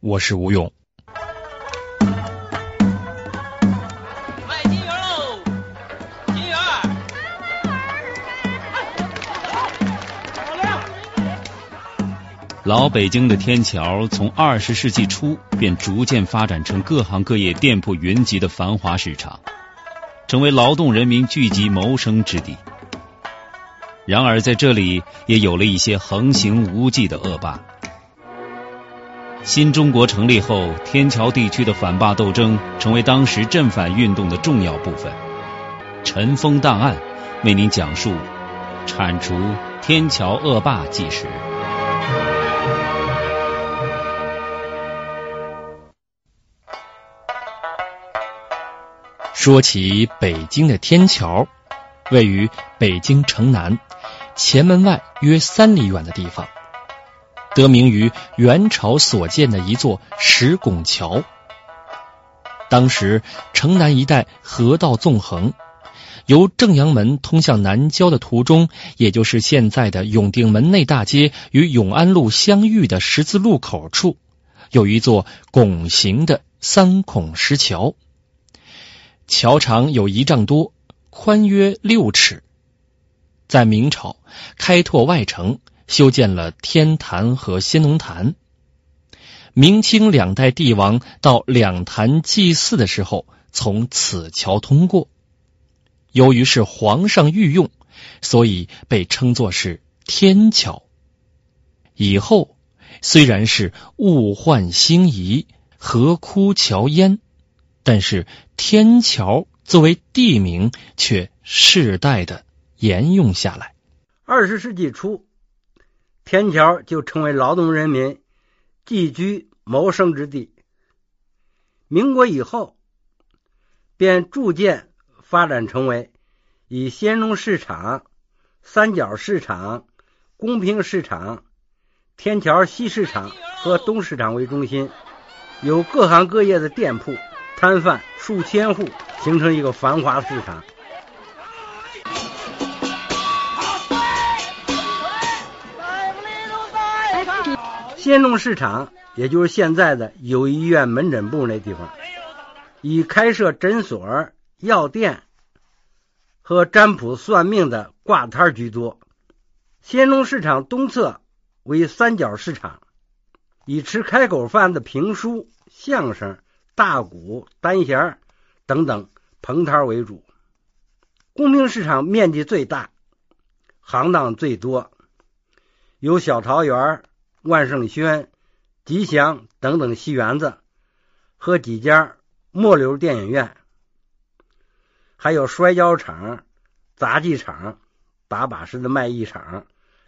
我是吴勇。卖金元喽，金元。老北京的天桥从二十世纪初便逐渐发展成各行各业店铺云集的繁华市场，成为劳动人民聚集谋生之地。然而，在这里也有了一些横行无忌的恶霸。新中国成立后，天桥地区的反霸斗争成为当时镇反运动的重要部分。尘封档案为您讲述铲除天桥恶霸纪实。说起北京的天桥，位于北京城南前门外约三里远的地方，得名于元朝所建的一座石拱桥。当时城南一带河道纵横，由正阳门通向南郊的途中，也就是现在的永定门内大街与永安路相遇的十字路口处，有一座拱形的三孔石桥。桥长有一丈多，宽约六尺。在明朝开拓外城，修建了天坛和先农坛。明清两代帝王到两坛祭祀的时候，从此桥通过。由于是皇上御用，所以被称作是天桥。以后虽然是物换星移，河枯桥淹。但是天桥作为地名，却世代的沿用下来。二十世纪初，天桥就成为劳动人民寄居谋生之地。民国以后，便逐渐发展成为以先农市场、三角市场、公平市场、天桥西市场和东市场为中心，有各行各业的店铺。摊贩数千户，形成一个繁华市场。先农市场，也就是现在的友谊医院门诊部那地方，以开设诊所、药店和占卜算命的挂摊居多。先农市场东侧为三角市场，以吃开口饭的评书、相声。大鼓、单弦等等棚摊为主，公平市场面积最大，行当最多，有小桃园、万盛轩、吉祥等等戏园子和几家末流电影院，还有摔跤场、杂技场、打把式的卖艺场、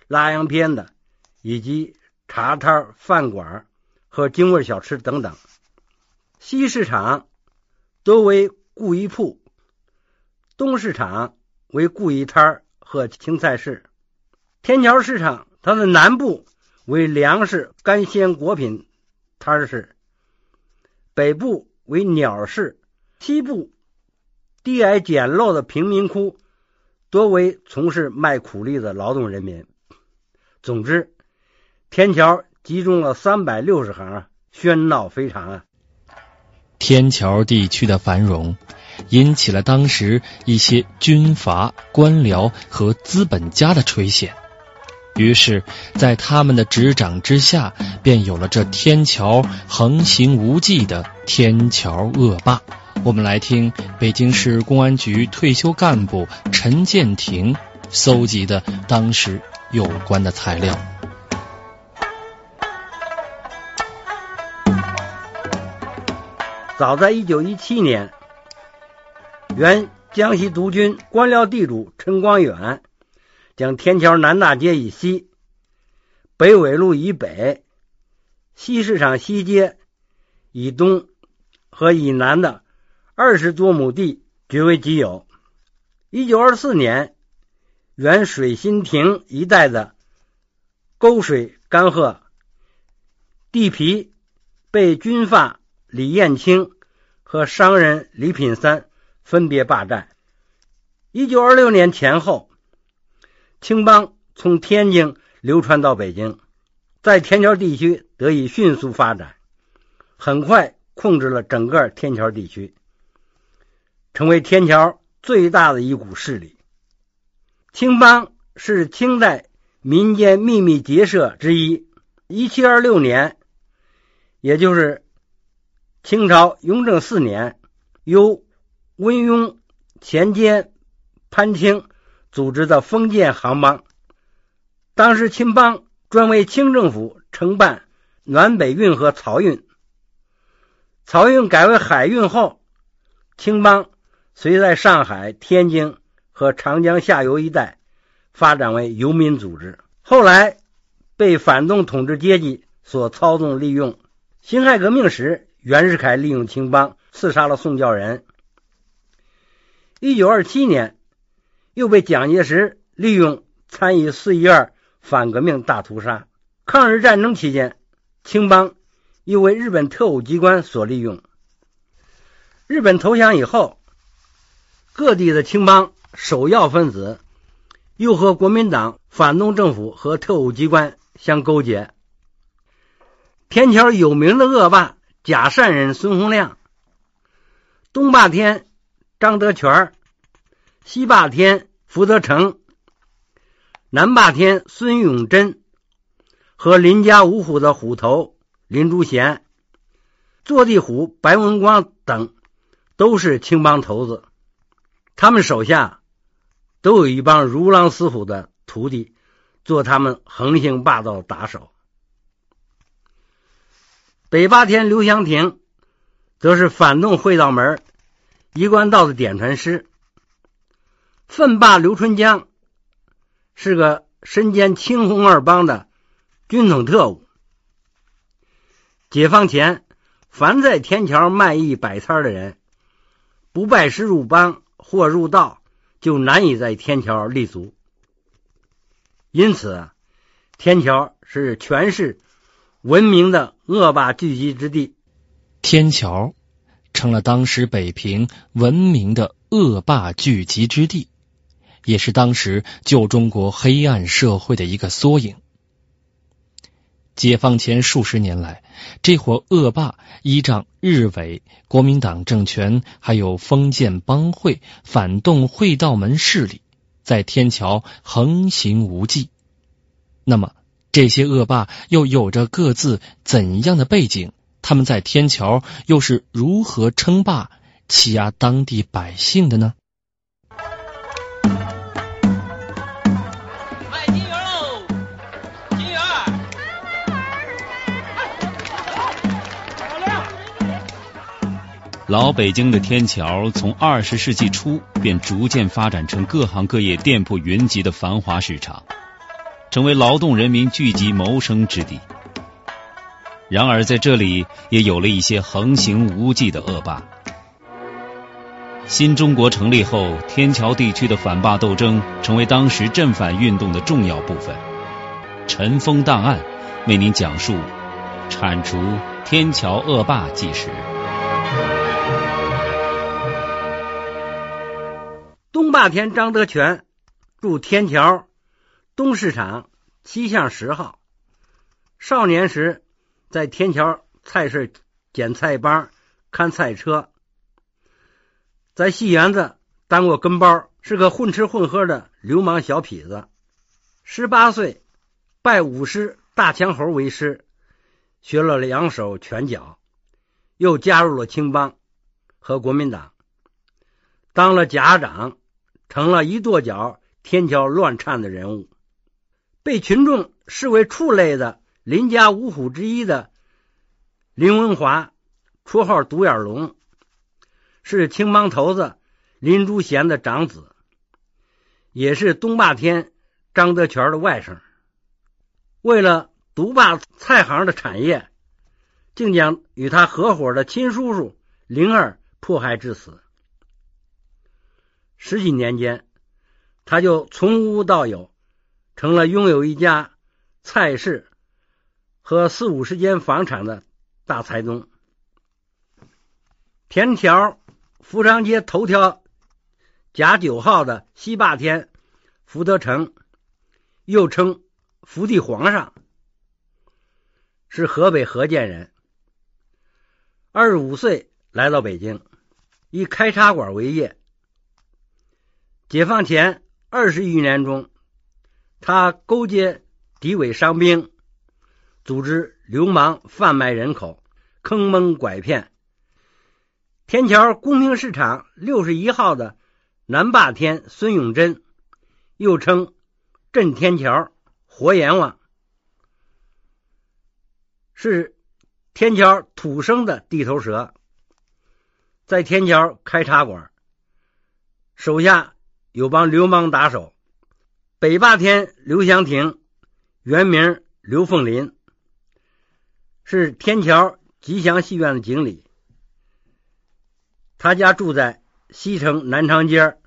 拉洋片的，以及茶摊、饭馆和京味小吃等等。西市场多为故衣铺，东市场为故衣摊和青菜市。天桥市场它的南部为粮食干鲜果品摊市，北部为鸟市，西部低矮简陋的贫民窟多为从事卖苦力的劳动人民。总之，天桥集中了三百六十行，喧闹非常啊。天桥地区的繁荣，引起了当时一些军阀、官僚和资本家的垂涎。于是，在他们的执掌之下，便有了这天桥横行无忌的天桥恶霸。我们来听北京市公安局退休干部陈建廷搜集的当时有关的材料。早在一九一七年，原江西督军官僚地主陈光远将天桥南大街以西、北纬路以北、西市场西街以东和以南的二十多亩地据为己有。一九二四年，原水心亭一带的沟水干涸，地皮被军阀李彦清和商人李品三分别霸占。一九二六年前后，青帮从天津流传到北京，在天桥地区得以迅速发展，很快控制了整个天桥地区，成为天桥。最大的一股势力，青帮是清代民间秘密结社之一。一七二六年，也就是清朝雍正四年，由温庸、钱坚、潘清组织的封建行帮。当时青帮专为清政府承办南北运和漕运，漕运改为海运后，青帮。随在上海、天津和长江下游一带发展为游民组织，后来被反动统治阶级所操纵利用。辛亥革命时，袁世凯利用青帮刺杀了宋教仁。一九二七年，又被蒋介石利用参与四一二反革命大屠杀。抗日战争期间，青帮又为日本特务机关所利用。日本投降以后。各地的青帮首要分子又和国民党反动政府和特务机关相勾结。天桥有名的恶霸假善人孙洪亮，东霸天张德全，西霸天福德成，南霸天孙永贞和林家五虎的虎头林竹贤、坐地虎白文光等，都是青帮头子。他们手下都有一帮如狼似虎的徒弟，做他们横行霸道的打手。北霸天刘香亭则是反动会道门一贯道的点传师。奋霸刘春江是个身兼青红二帮的军统特务。解放前，凡在天桥卖艺摆摊的人，不拜师入帮。或入道，就难以在天桥立足。因此，天桥是全市闻名的恶霸聚集之地。天桥成了当时北平闻名的恶霸聚集之地，也是当时旧中国黑暗社会的一个缩影。解放前数十年来，这伙恶霸依仗日伪、国民党政权，还有封建帮会、反动会道门势力，在天桥横行无忌。那么，这些恶霸又有着各自怎样的背景？他们在天桥又是如何称霸、欺压当地百姓的呢？老北京的天桥从二十世纪初便逐渐发展成各行各业店铺云集的繁华市场，成为劳动人民聚集谋生之地。然而，在这里也有了一些横行无忌的恶霸。新中国成立后，天桥地区的反霸斗争成为当时镇反运动的重要部分。尘封档案为您讲述铲除天桥恶霸纪实。东霸天张德全住天桥东市场七巷十号。少年时在天桥菜市捡菜帮看菜车，在戏园子当过跟包，是个混吃混喝的流氓小痞子。十八岁拜武师大强猴为师，学了两手拳脚，又加入了青帮和国民党，当了甲长。成了一跺脚天桥乱颤的人物，被群众视为畜类的林家五虎之一的林文华，绰号独眼龙，是青帮头子林竹贤的长子，也是东霸天张德全的外甥。为了独霸菜行的产业，竟将与他合伙的亲叔叔灵儿迫害致死。十几年间，他就从无到有，成了拥有一家菜市和四五十间房产的大财宗。田条福昌街头条甲九号的西霸天福德成，又称福地皇上，是河北河间人。二十五岁来到北京，以开茶馆为业。解放前二十余年中，他勾结敌伪伤兵，组织流氓贩卖人口，坑蒙拐骗。天桥公平市场六十一号的南霸天孙永贞，又称镇天桥活阎王，是。天桥土生的地头蛇，在天桥开茶馆，手下有帮流氓打手。北霸天刘祥亭，原名刘凤林，是天桥吉祥戏院的经理。他家住在西城南长街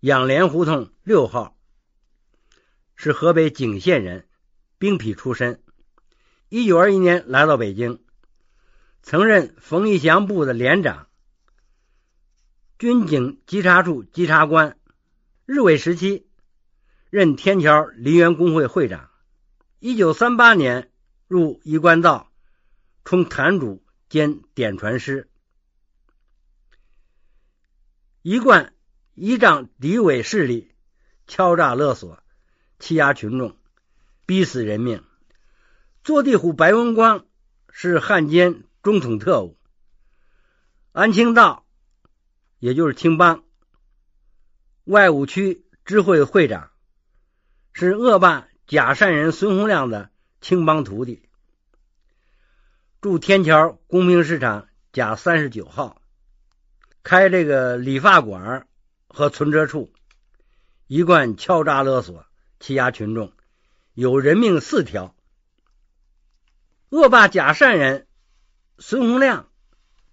养莲胡同六号，是河北景县人，兵痞出身。一九二一年来到北京，曾任冯玉祥部的连长、军警稽查处稽查官。日伪时期，任天桥梨园工会会长。一九三八年入一贯道，充坛主兼点传师。一贯依仗敌伪势力，敲诈勒索，欺压群众，逼死人命。坐地虎白文光是汉奸中统特务，安清道也就是青帮外务区支会会长，是恶霸假善人孙洪亮的青帮徒弟，住天桥公平市场甲三十九号，开这个理发馆和存折处，一贯敲诈勒索，欺压群众，有人命四条。恶霸假善人孙洪亮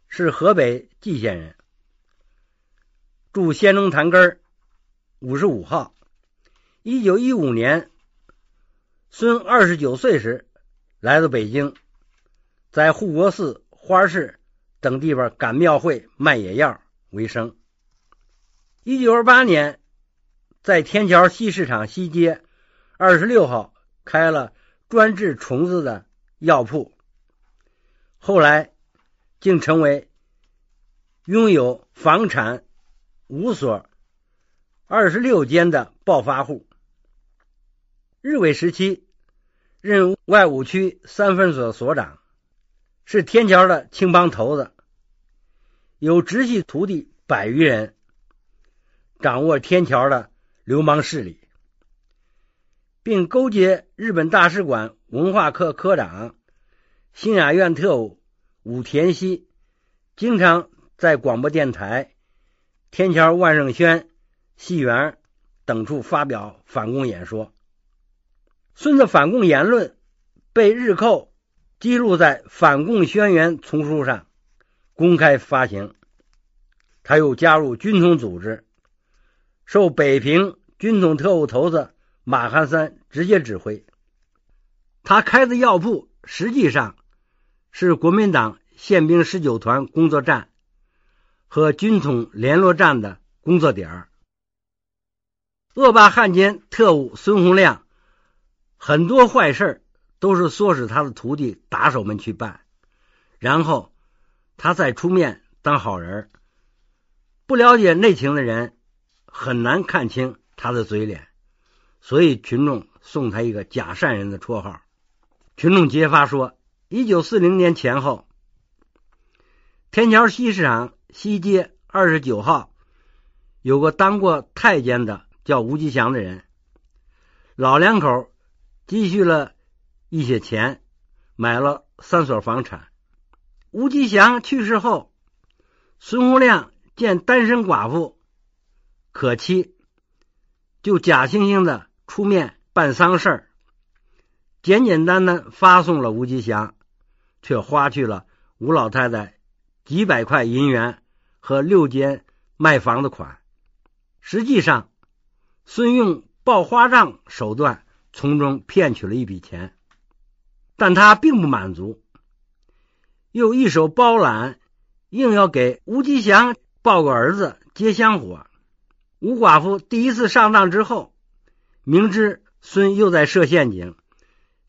是河北蓟县人，住仙中坛根五十五号。一九一五年，孙二十九岁时来到北京，在护国寺、花市等地方赶庙会、卖野药为生。一九二八年，在天桥西市场西街二十六号开了专治虫子的。药铺，后来竟成为拥有房产五所、二十六间的暴发户。日伪时期任外务区三分所所长，是天桥的青帮头子，有直系徒弟百余人，掌握天桥的流氓势力。并勾结日本大使馆文化科科长、新雅院特务武田希，经常在广播电台、天桥万盛轩戏园等处发表反共演说。孙子反共言论被日寇记录在《反共宣言》丛书上，公开发行。他又加入军统组织，受北平军统特务头子。马汉三直接指挥，他开的药铺实际上是国民党宪兵十九团工作站和军统联络站的工作点儿恶霸汉奸特务孙洪亮很多坏事都是唆使他的徒弟打手们去办，然后他再出面当好人。不了解内情的人很难看清他的嘴脸。所以群众送他一个“假善人”的绰号。群众揭发说，一九四零年前后，天桥西市场西街二十九号有个当过太监的叫吴吉祥的人，老两口积蓄了一些钱，买了三所房产。吴吉祥去世后，孙洪亮见单身寡妇可妻，就假惺惺的。出面办丧事儿，简简单单发送了吴吉祥，却花去了吴老太太几百块银元和六间卖房的款。实际上，孙用报花账手段从中骗取了一笔钱，但他并不满足，又一手包揽，硬要给吴吉祥抱个儿子接香火。吴寡妇第一次上当之后，明知孙又在设陷阱，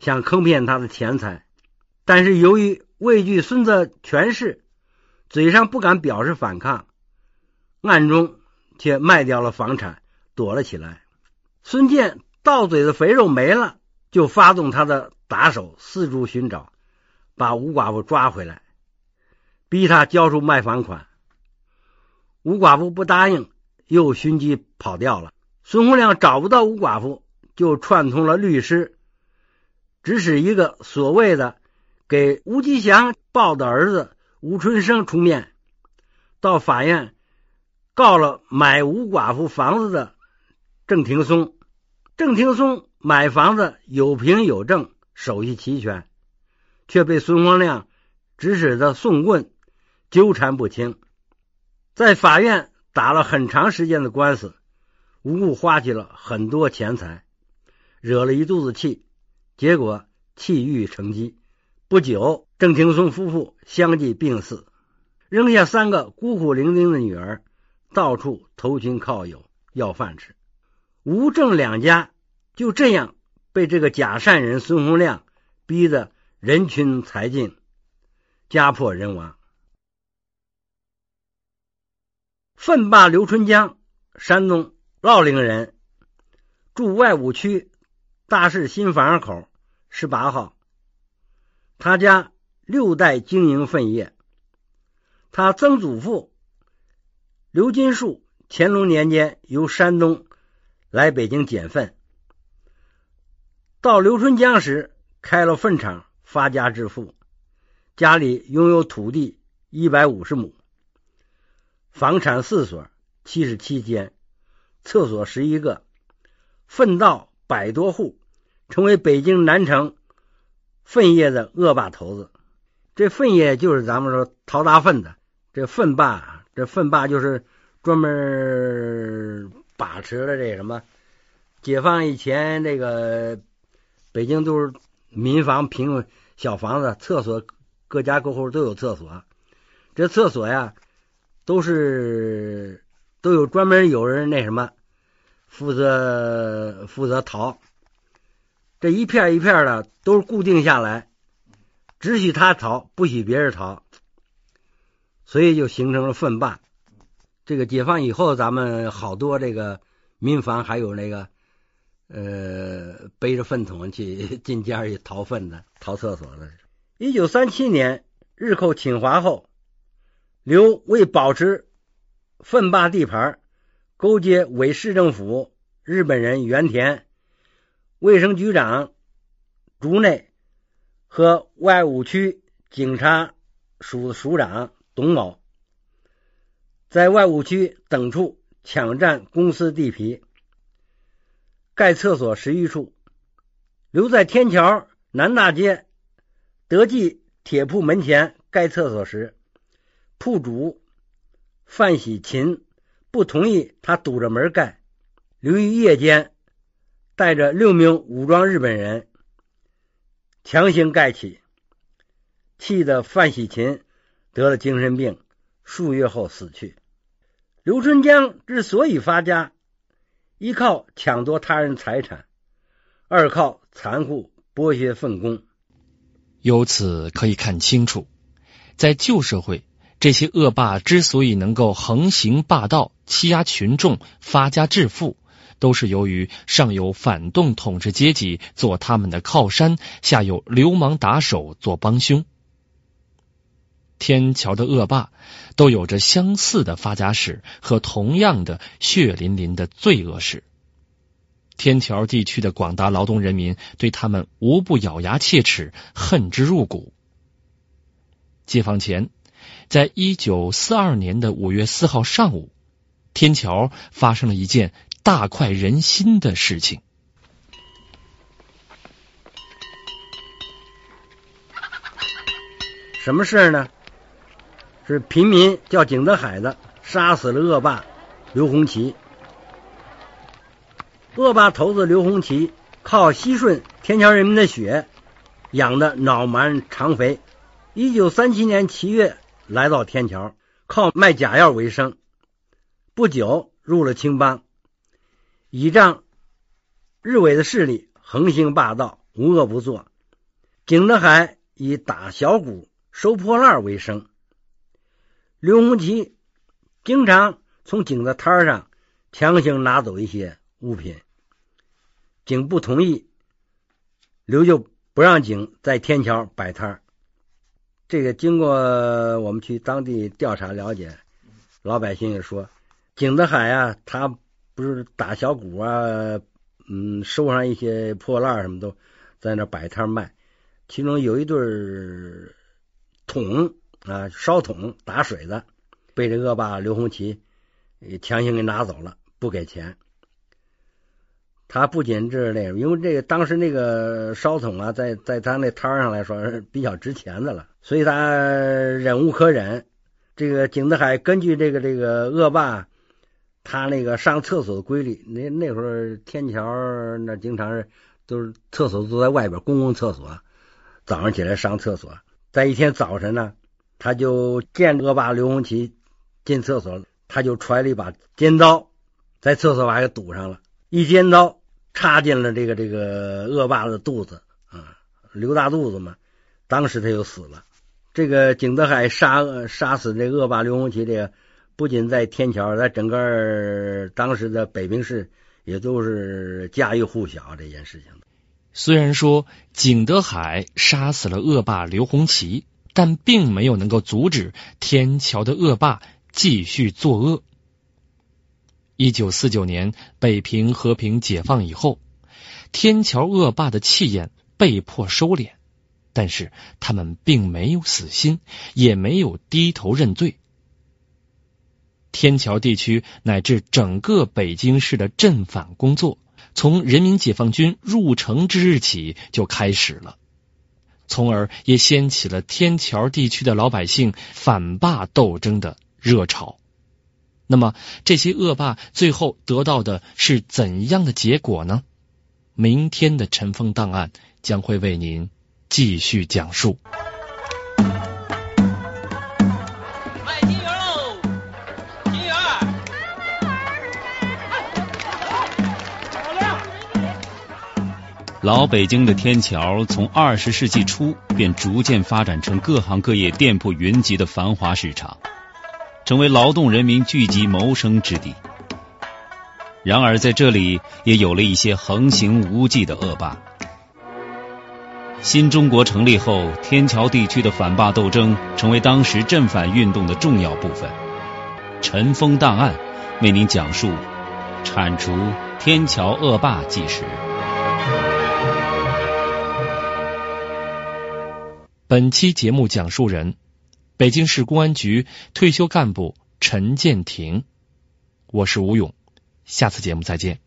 想坑骗他的钱财，但是由于畏惧孙子权势，嘴上不敢表示反抗，暗中却卖掉了房产，躲了起来。孙健到嘴的肥肉没了，就发动他的打手四处寻找，把吴寡妇抓回来，逼他交出卖房款。吴寡妇不答应。又寻机跑掉了。孙洪亮找不到吴寡妇，就串通了律师，指使一个所谓的给吴吉祥抱的儿子吴春生出面，到法院告了买吴寡妇房子的郑庭松。郑庭松买房子有凭有证，手续齐全，却被孙光亮指使的送棍纠缠不清，在法院。打了很长时间的官司，无故花去了很多钱财，惹了一肚子气，结果气郁成疾。不久，郑廷松夫妇相继病逝，扔下三个孤苦伶仃的女儿，到处投亲靠友要饭吃。吴郑两家就这样被这个假善人孙洪亮逼得人群财尽，家破人亡。奋霸刘春江，山东乐陵人，住外五区大市新房口十八号。他家六代经营粪业。他曾祖父刘金树，乾隆年间由山东来北京捡粪，到刘春江时开了粪场，发家致富，家里拥有土地一百五十亩。房产四所，七十七间，厕所十一个，粪道百多户，成为北京南城粪业的恶霸头子。这粪业就是咱们说淘大粪的，这粪霸，这粪霸就是专门把持了这什么。解放以前，这个北京都是民房平小房子，厕所各家各户都有厕所，这厕所呀。都是都有专门有人那什么负责负责淘，这一片一片的都是固定下来，只许他淘，不许别人淘，所以就形成了粪霸。这个解放以后，咱们好多这个民房还有那个呃背着粪桶去进家里淘粪的、淘厕所的。一九三七年日寇侵华后。刘为保持粪霸地盘，勾结伪市政府日本人原田、卫生局长竹内和外务区警察署署长董某，在外务区等处抢占公司地皮，盖厕所十余处。留在天桥南大街德记铁铺门前盖厕所时。铺主范喜勤不同意他堵着门盖，刘于夜间带着六名武装日本人强行盖起，气得范喜勤得了精神病，数月后死去。刘春江之所以发家，一靠抢夺他人财产，二靠残酷剥削粪工。由此可以看清楚，在旧社会。这些恶霸之所以能够横行霸道、欺压群众、发家致富，都是由于上有反动统治阶级做他们的靠山，下有流氓打手做帮凶。天桥的恶霸都有着相似的发家史和同样的血淋淋的罪恶史。天桥地区的广大劳动人民对他们无不咬牙切齿，恨之入骨。解放前。在一九四二年的五月四号上午，天桥发生了一件大快人心的事情。什么事儿呢？是平民叫景德海的杀死了恶霸刘洪奇。恶霸头子刘洪奇靠吸吮天桥人民的血，养的脑满肠肥。一九三七年七月来到天桥，靠卖假药为生。不久入了青帮，倚仗日伪的势力，横行霸道，无恶不作。景德海以打小鼓、收破烂为生。刘洪奇经常从井的摊上强行拿走一些物品。景不同意，刘就不让景在天桥摆摊这个经过我们去当地调查了解，老百姓也说，景德海啊，他不是打小鼓啊，嗯，收上一些破烂什么都在那摆摊卖。其中有一对桶啊，烧桶打水的，被这恶霸刘洪奇强行给拿走了，不给钱。他不仅这是那个，因为这个当时那个烧桶啊，在在他那摊上来说是 比较值钱的了，所以他忍无可忍。这个景德海根据这个这个恶霸他那个上厕所的规律，那那会儿天桥那经常是都是厕所都在外边，公共厕所，早上起来上厕所，在一天早晨呢，他就见恶霸刘洪奇进厕所，他就揣了一把尖刀，在厕所把给堵上了。一尖刀插进了这个这个恶霸的肚子啊，刘大肚子嘛，当时他就死了。这个景德海杀杀死这恶霸刘洪奇，这个不仅在天桥，在整个当时的北平市也都是家喻户晓这件事情。虽然说景德海杀死了恶霸刘洪奇，但并没有能够阻止天桥的恶霸继续作恶。一九四九年，北平和平解放以后，天桥恶霸的气焰被迫收敛，但是他们并没有死心，也没有低头认罪。天桥地区乃至整个北京市的镇反工作，从人民解放军入城之日起就开始了，从而也掀起了天桥地区的老百姓反霸斗争的热潮。那么这些恶霸最后得到的是怎样的结果呢？明天的尘封档案将会为您继续讲述。老北京的天桥从二十世纪初便逐渐发展成各行各业店铺云集的繁华市场。成为劳动人民聚集谋生之地。然而，在这里也有了一些横行无忌的恶霸。新中国成立后，天桥地区的反霸斗争成为当时镇反运动的重要部分。尘封档案为您讲述铲除天桥恶霸纪实。本期节目讲述人。北京市公安局退休干部陈建廷，我是吴勇，下次节目再见。